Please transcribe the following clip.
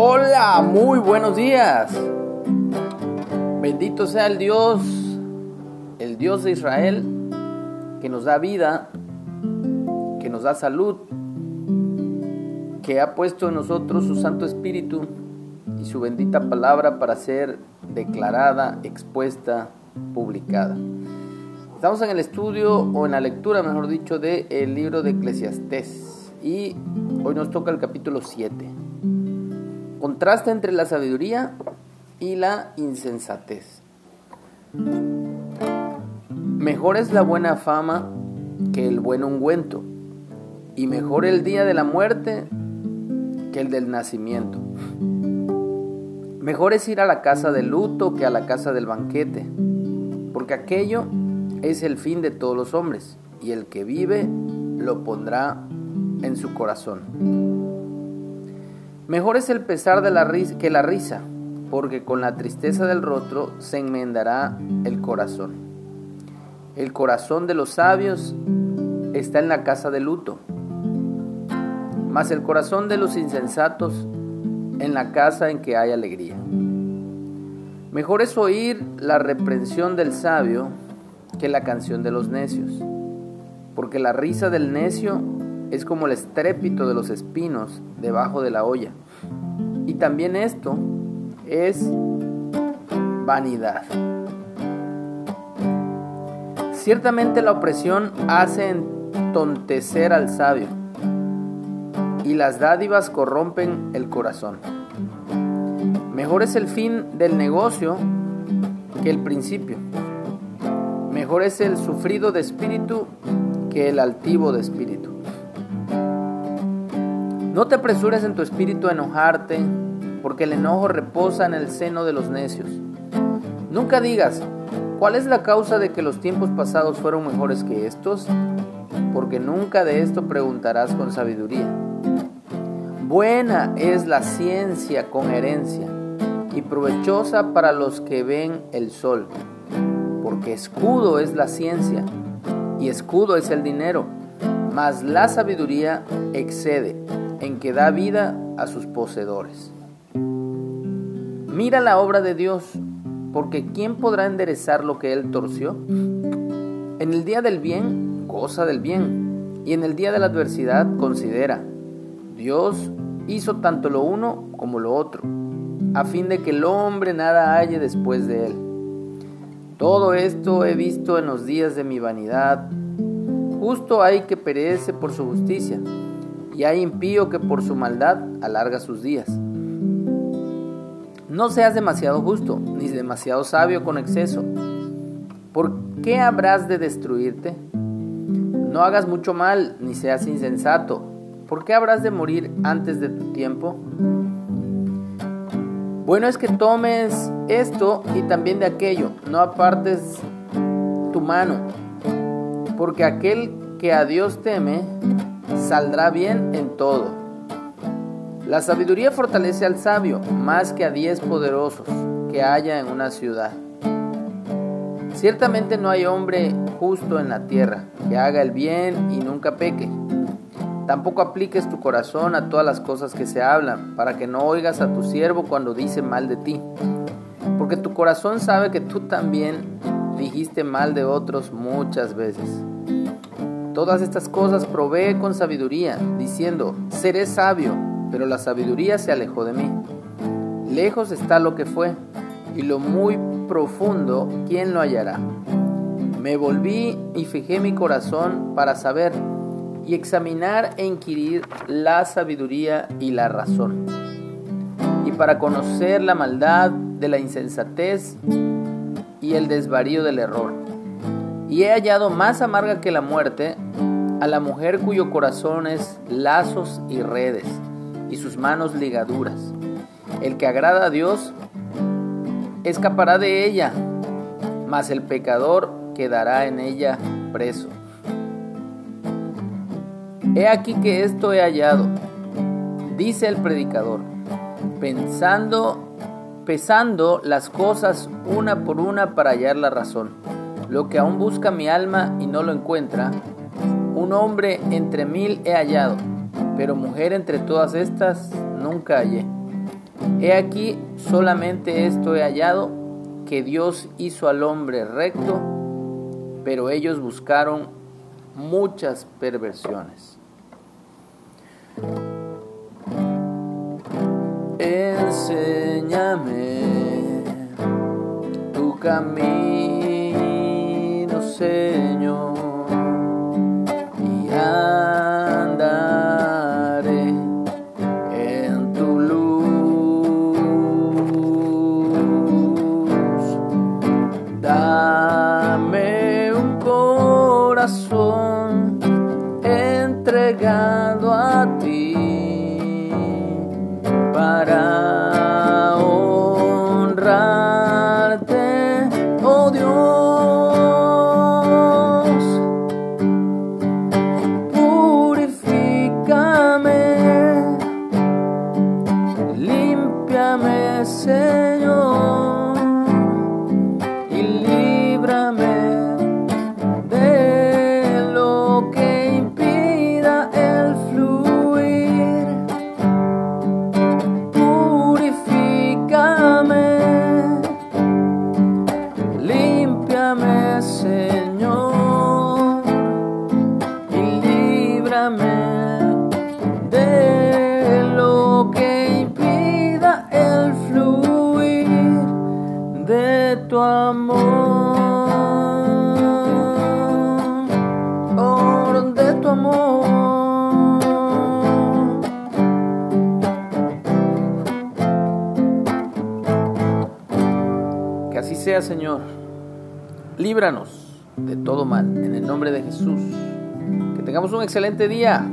Hola, muy buenos días. Bendito sea el Dios, el Dios de Israel, que nos da vida, que nos da salud, que ha puesto en nosotros su Santo Espíritu y su bendita palabra para ser declarada, expuesta, publicada. Estamos en el estudio o en la lectura, mejor dicho, del el libro de Eclesiastés y hoy nos toca el capítulo 7. Contraste entre la sabiduría y la insensatez. Mejor es la buena fama que el buen ungüento, y mejor el día de la muerte que el del nacimiento. Mejor es ir a la casa del luto que a la casa del banquete, porque aquello es el fin de todos los hombres, y el que vive lo pondrá en su corazón. Mejor es el pesar de la risa que la risa, porque con la tristeza del rostro se enmendará el corazón. El corazón de los sabios está en la casa de luto, mas el corazón de los insensatos en la casa en que hay alegría. Mejor es oír la reprensión del sabio que la canción de los necios, porque la risa del necio es como el estrépito de los espinos debajo de la olla. Y también esto es vanidad. Ciertamente la opresión hace entontecer al sabio y las dádivas corrompen el corazón. Mejor es el fin del negocio que el principio. Mejor es el sufrido de espíritu que el altivo de espíritu. No te apresures en tu espíritu a enojarte, porque el enojo reposa en el seno de los necios. Nunca digas, ¿cuál es la causa de que los tiempos pasados fueron mejores que estos? Porque nunca de esto preguntarás con sabiduría. Buena es la ciencia con herencia y provechosa para los que ven el sol, porque escudo es la ciencia y escudo es el dinero, mas la sabiduría excede en que da vida a sus poseedores. Mira la obra de Dios, porque ¿quién podrá enderezar lo que él torció? En el día del bien, goza del bien, y en el día de la adversidad, considera. Dios hizo tanto lo uno como lo otro, a fin de que el hombre nada halle después de él. Todo esto he visto en los días de mi vanidad. Justo hay que perece por su justicia, y hay impío que por su maldad alarga sus días. No seas demasiado justo, ni demasiado sabio con exceso. ¿Por qué habrás de destruirte? No hagas mucho mal, ni seas insensato. ¿Por qué habrás de morir antes de tu tiempo? Bueno es que tomes esto y también de aquello, no apartes tu mano, porque aquel que a Dios teme saldrá bien en todo. La sabiduría fortalece al sabio más que a diez poderosos que haya en una ciudad. Ciertamente no hay hombre justo en la tierra que haga el bien y nunca peque. Tampoco apliques tu corazón a todas las cosas que se hablan, para que no oigas a tu siervo cuando dice mal de ti. Porque tu corazón sabe que tú también dijiste mal de otros muchas veces. Todas estas cosas provee con sabiduría, diciendo, seré sabio, pero la sabiduría se alejó de mí. Lejos está lo que fue, y lo muy profundo, ¿quién lo hallará? Me volví y fijé mi corazón para saber y examinar e inquirir la sabiduría y la razón, y para conocer la maldad de la insensatez y el desvarío del error. Y he hallado más amarga que la muerte a la mujer cuyo corazón es lazos y redes, y sus manos ligaduras. El que agrada a Dios escapará de ella, mas el pecador quedará en ella preso. He aquí que esto he hallado, dice el predicador, pensando, pesando las cosas una por una para hallar la razón. Lo que aún busca mi alma y no lo encuentra, un hombre entre mil he hallado, pero mujer entre todas estas nunca hallé. He aquí solamente esto he hallado, que Dios hizo al hombre recto, pero ellos buscaron muchas perversiones. Enséñame tu camino, entregado a ti Señor, y líbrame de lo que impida el fluir de tu amor, oh, de tu amor. Que así sea, Señor. Líbranos de todo mal, en el nombre de Jesús. Que tengamos un excelente día.